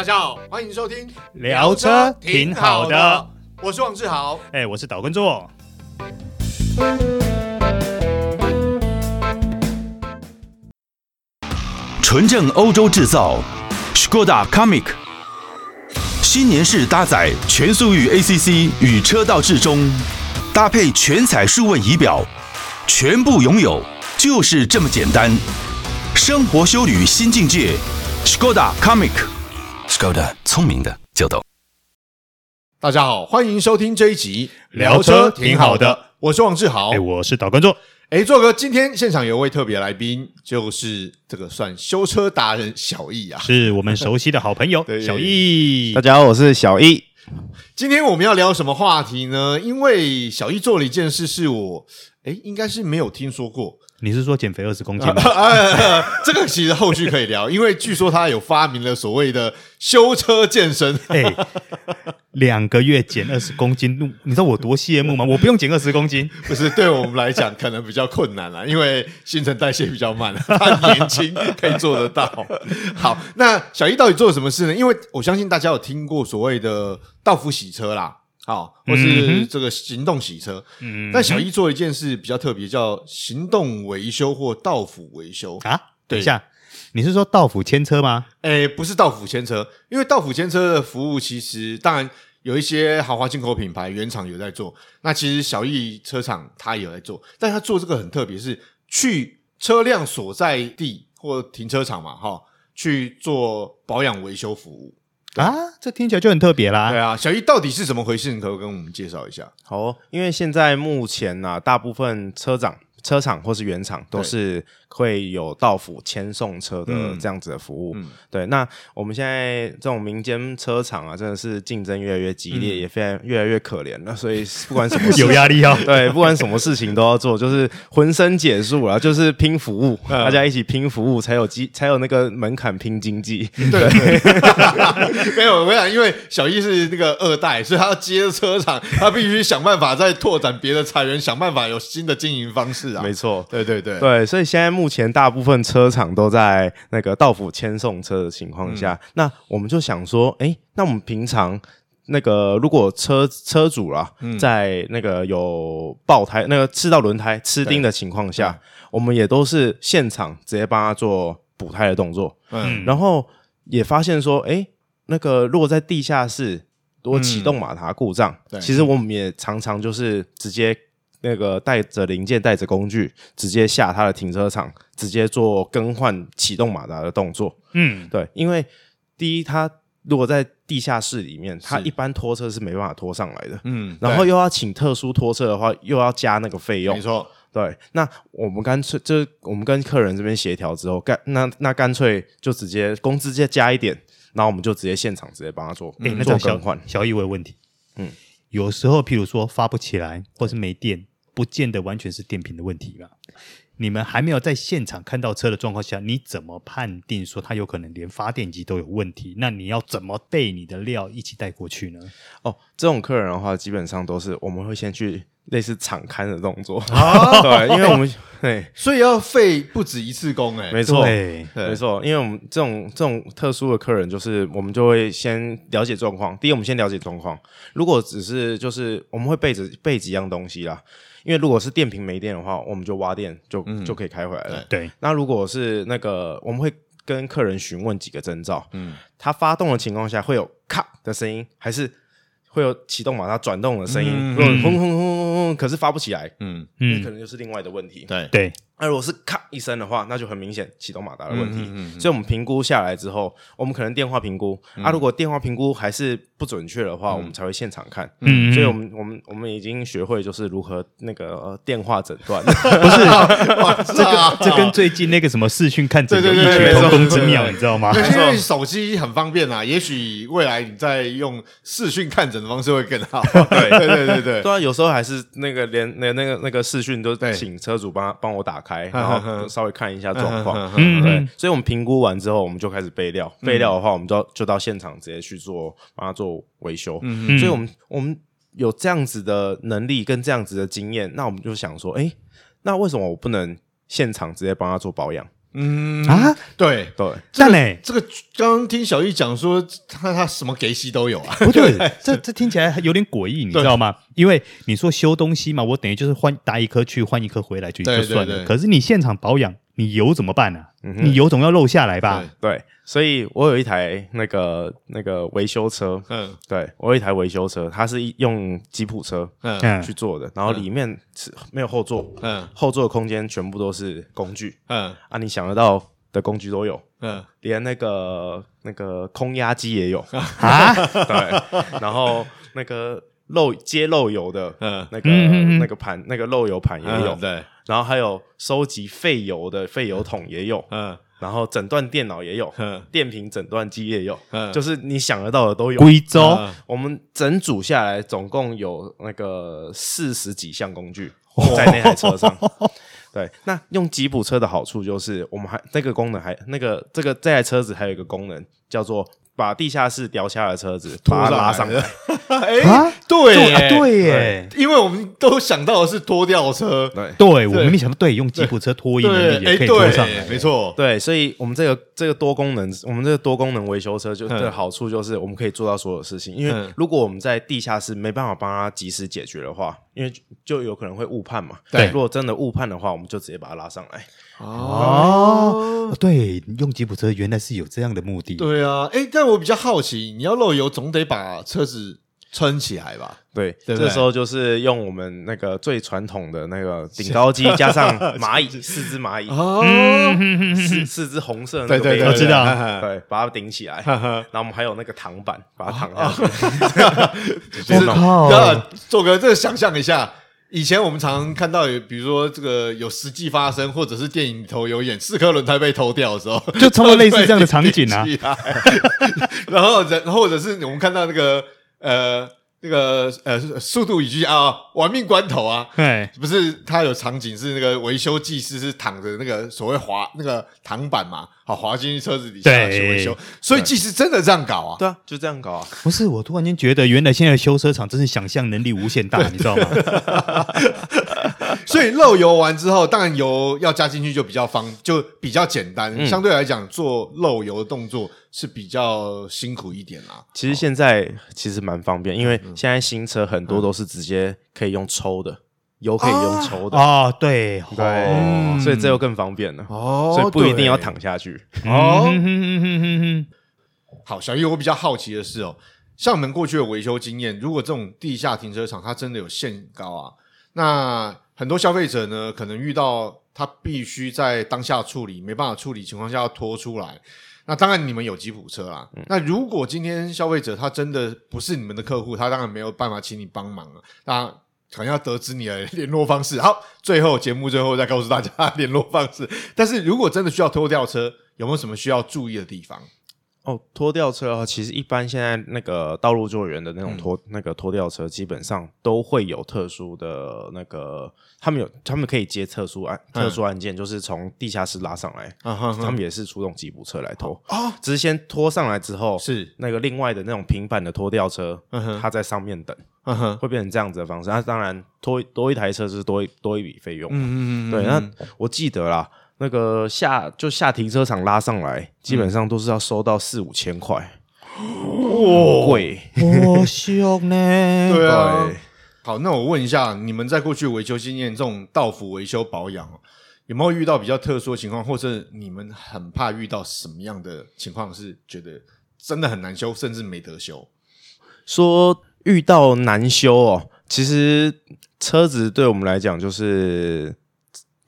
大家好，欢迎收听聊车挺好的，我是王志豪，哎，我是岛根座。纯正欧洲制造，Škoda Comic，新年式搭载全速域 ACC 与车道智中，搭配全彩数位仪表，全部拥有就是这么简单。生活修旅新境界，Škoda Kamiq，Škoda 聪明的就懂。大家好，欢迎收听这一集聊车挺好的，我是王志豪，哎，我是导观众。哎，做哥，今天现场有位特别来宾，就是这个算修车达人小易啊，是我们熟悉的好朋友 小易。大家好，我是小易。今天我们要聊什么话题呢？因为小易做了一件事，是我哎，应该是没有听说过。你是说减肥二十公斤吗？这个其实后续可以聊，因为据说他有发明了所谓的修车健身。哎，两个月减二十公斤，你知道我多羡慕吗？我不用减二十公斤，不是对我们来讲可能比较困难了，因为新陈代谢比较慢。他年轻可以做得到。好，那小易到底做了什么事呢？因为我相信大家有听过所谓的道夫洗车啦。好，或是这个行动洗车，嗯，但小易做一件事比较特别，叫行动维修或到府维修。啊。等一下，你是说到府牵车吗？诶，不是到府牵车，因为到府牵车的服务其实当然有一些豪华进口品牌原厂有在做，那其实小易车厂他也有在做，但他做这个很特别，是去车辆所在地或停车场嘛，哈，去做保养维修服务。啊，这听起来就很特别啦。对啊，小易到底是怎么回事？你可不可以跟我们介绍一下？好哦，因为现在目前呢、啊，大部分车长。车厂或是原厂都是会有到府签送车的这样子的服务。嗯嗯、对，那我们现在这种民间车厂啊，真的是竞争越来越激烈，嗯、也非常越来越可怜了。所以不管什么 事有压力啊，对，不管什么事情都要做，就是浑身解数啊，就是拼服务，嗯、大家一起拼服务才有机，才有那个门槛拼经济。对，没有，我想，因为小易是那个二代，所以他要接车厂，他必须想办法再拓展别的财源，想办法有新的经营方式。没错，对对对。对，所以现在目前大部分车厂都在那个到府签送车的情况下，嗯、那我们就想说，哎，那我们平常那个如果车车主啦，嗯、在那个有爆胎、那个刺到轮胎、吃钉的情况下，我们也都是现场直接帮他做补胎的动作，嗯，然后也发现说，哎，那个如果在地下室如果启动马达故障，嗯、其实我们也常常就是直接。那个带着零件、带着工具，直接下他的停车场，直接做更换启动马达的动作。嗯，对，因为第一，他如果在地下室里面，他一般拖车是没办法拖上来的。嗯，然后又要请特殊拖车的话，又要加那个费用。没错，对。那我们干脆就我们跟客人这边协调之后，干那那干脆就直接工资再加一点，然后我们就直接现场直接帮他做，嗯，做更换。小易，我有问题。嗯，有时候譬如说发不起来，或是没电。不见得完全是电瓶的问题吧？你们还没有在现场看到车的状况下，你怎么判定说它有可能连发电机都有问题？那你要怎么备你的料一起带过去呢？哦，这种客人的话，基本上都是我们会先去类似敞开的动作，哦、对，因为我们 对，所以要费不止一次工，哎，没错，对没错，因为我们这种这种特殊的客人，就是我们就会先了解状况。第一，我们先了解状况，如果只是就是我们会备着备几样东西啦。因为如果是电瓶没电的话，我们就挖电就、嗯、就可以开回来了。对，那如果是那个，我们会跟客人询问几个征兆。嗯，它发动的情况下会有咔的声音，还是会有启动马达转动的声音？嗯，轰轰轰轰轰，可是发不起来。嗯嗯，可能就是另外的问题。对对。那如果是咔一声的话，那就很明显启动马达的问题。嗯嗯嗯、所以，我们评估下来之后，我们可能电话评估。嗯、啊，如果电话评估还是不准确的话，嗯、我们才会现场看。嗯，所以我们我们我们已经学会就是如何那个、呃、电话诊断。不是，这个这跟最近那个什么视讯看诊有异曲同工之妙，你知道吗？因为手机很方便啊，也许未来你再用视讯看诊的方式会更好。对对对对对。对啊，有时候还是那个连那那个那个视讯都请车主帮帮我打开。然后稍微看一下状况，对，所以我们评估完之后，我们就开始备料。备料的话，我们就就到现场直接去做，帮他做维修。所以我们我们有这样子的能力跟这样子的经验，那我们就想说，哎，那为什么我不能现场直接帮他做保养？嗯啊，对。对，这个但呢这个刚刚听小易讲说，他他什么给息都有啊，不对，这这听起来有点诡异，你知道吗？因为你说修东西嘛，我等于就是换搭一颗去，换一颗回来就就算了。可是你现场保养，你油怎么办呢？你油总要漏下来吧？对，所以我有一台那个那个维修车，嗯，对我有一台维修车，它是用吉普车嗯。去做的，然后里面是没有后座，嗯，后座的空间全部都是工具，嗯。啊，你想得到的工具都有，嗯，连那个那个空压机也有。啊，对，然后那个漏接漏油的，嗯，那个那个盘那个漏油盘也有，对。然后还有收集废油的废油桶也有，嗯，然后诊断电脑也有，嗯，电瓶诊断机也有，嗯，就是你想得到的都有。贵州，我们整组下来总共有那个四十几项工具在那台车上。对，那用吉普车的好处就是，我们还那个功能还那个这个这台车子还有一个功能叫做。把地下室掉下的车子把它拉上来，哎，对对耶，因为我们都想到的是拖吊车，对，对我们没想到对，用吉普车拖曳能力也可以拖上来，没错，对，所以我们这个这个多功能，我们这个多功能维修车就的好处就是我们可以做到所有事情，因为如果我们在地下室没办法帮他及时解决的话，因为就有可能会误判嘛，对，如果真的误判的话，我们就直接把它拉上来。哦，对，用吉普车原来是有这样的目的。对啊，哎，但我比较好奇，你要漏油总得把车子撑起来吧？对，这时候就是用我们那个最传统的那个顶高机，加上蚂蚁，四只蚂蚁，哦，四 四只红色的，对对，我知道，对，把它顶起来。然后我们还有那个躺板，把它躺下去。我靠，做个这个想象一下。以前我们常常看到有，比如说这个有实际发生，或者是电影里头有演四颗轮胎被偷掉的时候，就差不多类似这样的场景啊。然后人，或者是我们看到那个呃。那个呃，速度与激情啊，玩命关头啊，对，不是他有场景是那个维修技师是躺着那个所谓滑那个躺板嘛，好滑进去车子底下去维修，所以技师真的这样搞啊？对啊，就这样搞啊。不是，我突然间觉得，原来现在修车厂真是想象能力无限大，你知道吗？所以漏油完之后，当然油要加进去就比较方，就比较简单，相对来讲做漏油的动作。是比较辛苦一点啦。其实现在其实蛮方便，因为现在新车很多都是直接可以用抽的，油可以用抽的啊。对对，所以这又更方便了。哦，所以不一定要躺下去。哦，好，小玉，我比较好奇的是哦，像我们过去的维修经验，如果这种地下停车场它真的有限高啊，那很多消费者呢，可能遇到他必须在当下处理没办法处理情况下要拖出来。那当然，你们有吉普车啦。嗯、那如果今天消费者他真的不是你们的客户，他当然没有办法请你帮忙了。那可能要得知你的联络方式。好，最后节目最后再告诉大家联络方式。但是如果真的需要拖吊车，有没有什么需要注意的地方？哦，拖吊车的话，其实一般现在那个道路救援的那种拖、嗯、那个拖吊车，基本上都会有特殊的那个，他们有他们可以接特殊案特殊案件，嗯、就是从地下室拉上来，他们也是出动吉普车来拖啊，只是先拖上来之后，是那个另外的那种平板的拖吊车，嗯、哼它在上面等，嗯、哼会变成这样子的方式。那、啊、当然拖多一台车是多一多一笔费用，嗯嗯嗯，对。那我记得啦。那个下就下停车场拉上来，基本上都是要收到四五千块，哇，贵，我，凶呢？对啊。好，那我问一下，你们在过去维修经验，这种到府维修保养，有没有遇到比较特殊的情况，或者你们很怕遇到什么样的情况，是觉得真的很难修，甚至没得修？说遇到难修哦，其实车子对我们来讲就是。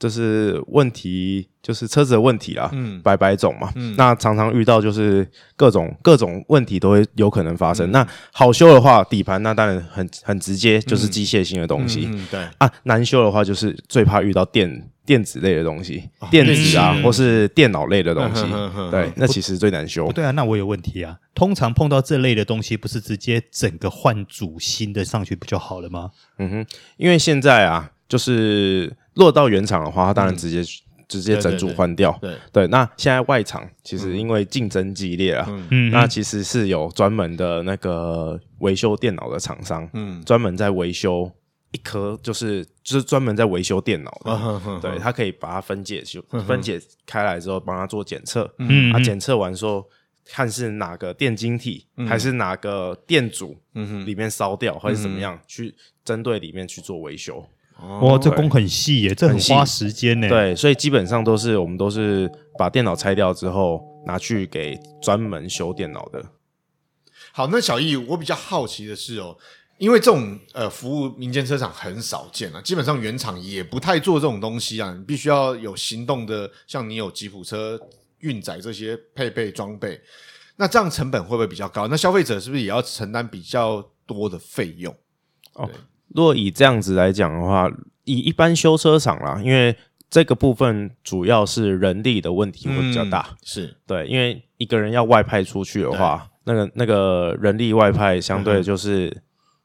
就是问题，就是车子的问题啦，嗯，百百种嘛，嗯，那常常遇到就是各种各种问题都会有可能发生。嗯、那好修的话，底盘那当然很很直接，就是机械性的东西，嗯，嗯，对啊。难修的话，就是最怕遇到电电子类的东西，哦、电子啊，或是电脑类的东西，嗯、对，那其实最难修。对啊，那我有问题啊。通常碰到这类的东西，不是直接整个换组新的上去不就好了吗？嗯哼，因为现在啊，就是。落到原厂的话，它当然直接、嗯、直接整组换掉。对。对，那现在外厂其实因为竞争激烈啊，嗯，那其实是有专门的那个维修电脑的厂商，嗯，专门在维修一颗就是就是专门在维修电脑的，对，它可以把它分解修分解开来之后，帮它做检测，嗯。啊，检测完之后看是哪个电晶体、还是哪个电阻，里面烧掉还是怎么样，去针对里面去做维修。哇，这工很细耶，这很花时间呢。对，所以基本上都是我们都是把电脑拆掉之后拿去给专门修电脑的。好，那小易，我比较好奇的是哦，因为这种呃服务民间车厂很少见啊，基本上原厂也不太做这种东西啊，你必须要有行动的，像你有吉普车运载这些配备装备，那这样成本会不会比较高？那消费者是不是也要承担比较多的费用？哦，如果以这样子来讲的话，以一般修车厂啦，因为这个部分主要是人力的问题会比较大，嗯、是。对，因为一个人要外派出去的话。那个那个人力外派相对就是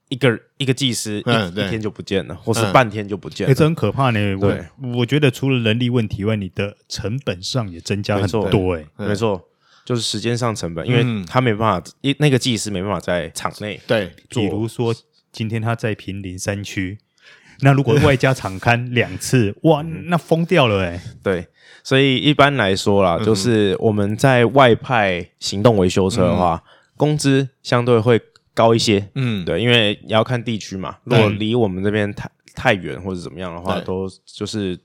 一个、嗯、一个技师一、嗯、一天就不见了，或是半天就不见了，这很可怕呢。对，我觉得除了人力问题外，你的成本上也增加很多。哎，没错，就是时间上成本，因为他没办法，一那个技师没办法在厂内。对，比如说今天他在平林山区，那如果外加场勘 两次，哇，那疯掉了哎。对。所以一般来说啦，就是我们在外派行动维修车的话，工资相对会高一些。嗯，对，因为也要看地区嘛。如果离我们这边太太远或者怎么样的话，都就是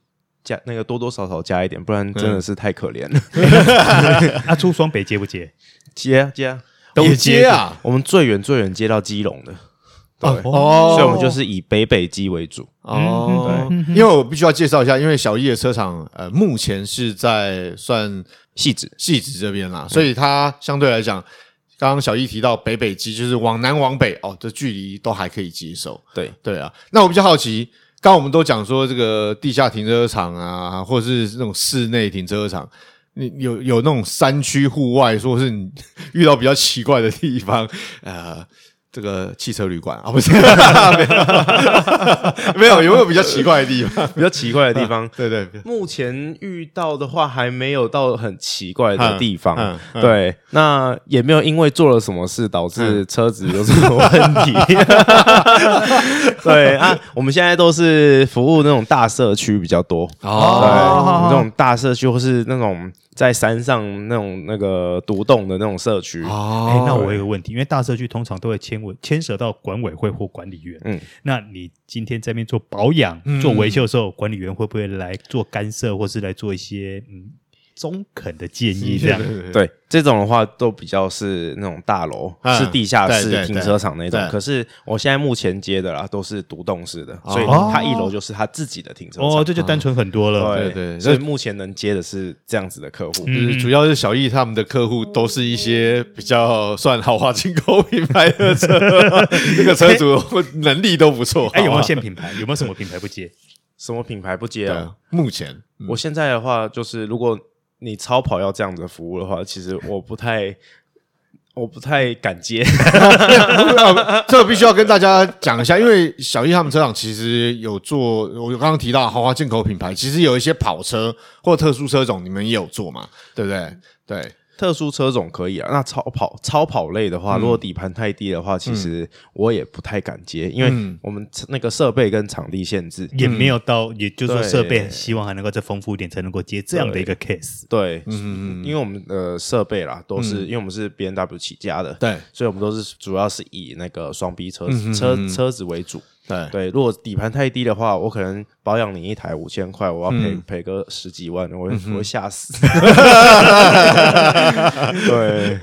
加那个多多少少加一点，不然真的是太可怜了。啊，出双北接不接？接啊接啊，都接啊。我们最远最远接到基隆的。对哦，所以我们就是以北北基为主哦。对，因为我必须要介绍一下，因为小易的车厂呃，目前是在算汐止汐止这边啦，所以它相对来讲，刚刚小易提到北北基，就是往南往北哦，这距离都还可以接受。对对啊，那我比较好奇，刚刚我们都讲说这个地下停车场啊，或者是那种室内停车场，你有有那种山区户外，说是你 遇到比较奇怪的地方，呃。这个汽车旅馆啊，不是，没有，没有，有没有比较奇怪的地方？比较奇怪的地方，对对。目前遇到的话，还没有到很奇怪的地方。对，那也没有因为做了什么事导致车子有什么问题。对啊，我们现在都是服务那种大社区比较多哦，对，那种大社区或是那种。在山上那种那个独栋的那种社区，哦，哎，那我有个问题，因为大社区通常都会牵牵牵涉到管委会或管理员，嗯，那你今天在那边做保养、嗯、做维修的时候，管理员会不会来做干涉，或是来做一些嗯？中肯的建议，这样对，这种的话都比较是那种大楼，嗯、是地下室停车场那种。可是我现在目前接的啦，都是独栋式的，所以他一楼就是他自己的停车场。哦，这就单纯很多了。对对，所以目前能接的是这样子的客户，就是主要是小易他们的客户都是一些比较算豪华进口品牌的车，这个车主能力都不错。哎，有没有限品牌？有没有什么品牌不接？什么品牌不接啊？目前我现在的话就是如果。你超跑要这样子服务的话，其实我不太，我不太敢接。这必须要跟大家讲一下，因为小易他们车厂其实有做，我刚刚提到豪华进口品牌，其实有一些跑车或特殊车种，你们也有做嘛，对不对？对。特殊车种可以啊，那超跑超跑类的话，如果底盘太低的话，其实我也不太敢接，因为我们那个设备跟场地限制。也没有到，也就是说设备希望还能够再丰富一点，才能够接这样的一个 case。对，嗯嗯，因为我们的设备啦，都是因为我们是 B N W 起家的，对，所以我们都是主要是以那个双 B 车车车子为主。对对，如果底盘太低的话，我可能保养你一台五千块，我要赔赔个十几万，我会我会吓死。对，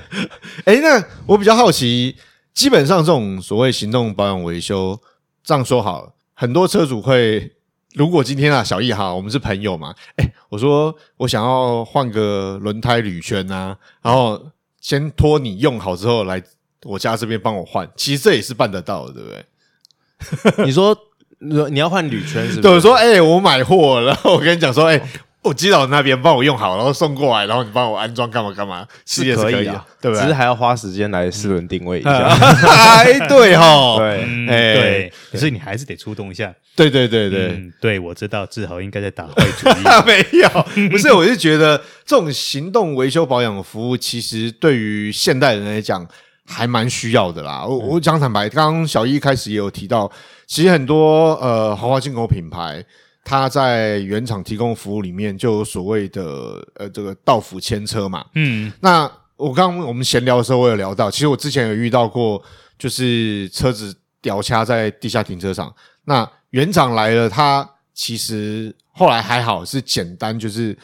哎，那我比较好奇，基本上这种所谓行动保养维修，这样说好，很多车主会，如果今天啊，小易哈，我们是朋友嘛，哎，我说我想要换个轮胎铝圈啊，然后先托你用好之后来我家这边帮我换，其实这也是办得到的，对不对？你说，你要换铝圈是不是？对，我说，哎、欸，我买货，然后我跟你讲说，哎、欸，我寄到那边帮我用好，然后送过来，然后你帮我安装干嘛干嘛，是也是可以啊，对不对？只是还要花时间来四轮定位一下。哎，对哈，对，哎，对，可是你还是得出动一下。对对对对，嗯、对，我知道志豪应该在打坏主意。没有，不是，我是觉得这种行动维修保养的服务，其实对于现代人来讲。还蛮需要的啦。我我讲坦白，刚刚小易一开始也有提到，其实很多呃豪华进口品牌，它在原厂提供服务里面就有所谓的呃这个到府牵车嘛。嗯，那我刚刚我们闲聊的时候，我有聊到，其实我之前有遇到过，就是车子掉卡在地下停车场，那原厂来了，他其实后来还好是简单，就是。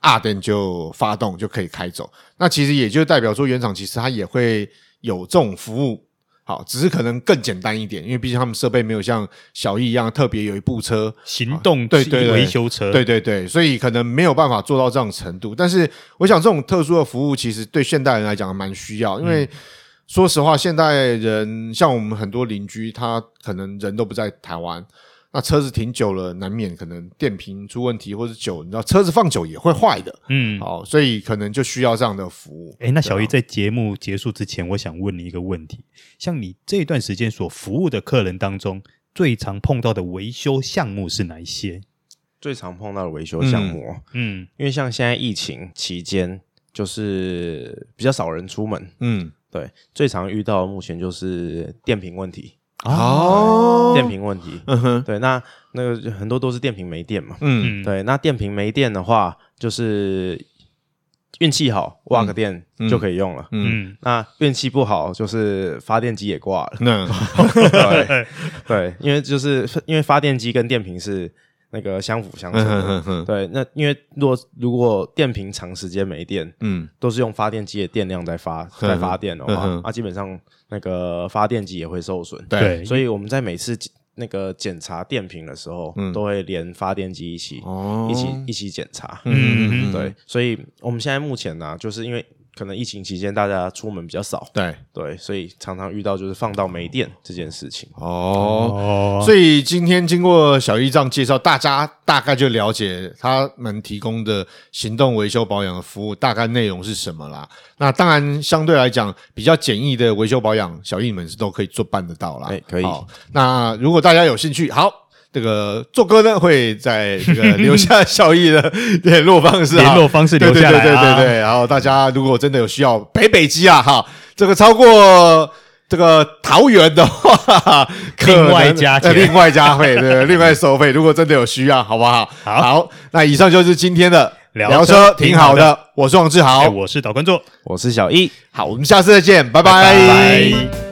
二电就发动就可以开走，那其实也就代表说原厂其实它也会有这种服务，好，只是可能更简单一点，因为毕竟他们设备没有像小易一样特别有一部车行动对对维修车，对对对，所以可能没有办法做到这种程度。但是我想这种特殊的服务其实对现代人来讲蛮需要，因为说实话，现代人像我们很多邻居，他可能人都不在台湾。那车子停久了，难免可能电瓶出问题，或者久，你知道车子放久也会坏的。嗯，好，所以可能就需要这样的服务。诶、欸，那小易在节目结束之前，我想问你一个问题：像你这段时间所服务的客人当中，最常碰到的维修项目是哪一些？最常碰到的维修项目，嗯，嗯，因为像现在疫情期间，就是比较少人出门，嗯，对，最常遇到的目前就是电瓶问题。哦，电瓶问题，嗯哼，对，那那个很多都是电瓶没电嘛，嗯，对，那电瓶没电的话，就是运气好，挂个电就可以用了，嗯，那运气不好，就是发电机也挂了，嗯，对，对，因为就是因为发电机跟电瓶是。那个相辅相成的，嗯、哼哼对。那因为如果如果电瓶长时间没电，嗯，都是用发电机的电量在发在发电的话，嗯、啊，基本上那个发电机也会受损。对，所以我们在每次那个检查电瓶的时候，嗯、都会连发电机一起、哦、一起一起检查。嗯嗯嗯，对。所以我们现在目前呢、啊，就是因为。可能疫情期间大家出门比较少，对对，所以常常遇到就是放到没电这件事情。哦，所以今天经过小易这样介绍，大家大概就了解他们提供的行动维修保养的服务大概内容是什么啦。那当然相对来讲比较简易的维修保养，小易你们是都可以做办得到啦。哎，可以。那如果大家有兴趣，好。这个做哥呢会在这个留下小易的联络方式，联络方式留下来，对对对对对。然后大家如果真的有需要北北基啊哈，这个超过这个桃园的话，另外加钱，另外加费，对，另外收费。如果真的有需要，好不好？好，那以上就是今天的聊车，挺好的。我是王志豪，我是导观众，我是小易。好，我们下次再见，拜拜。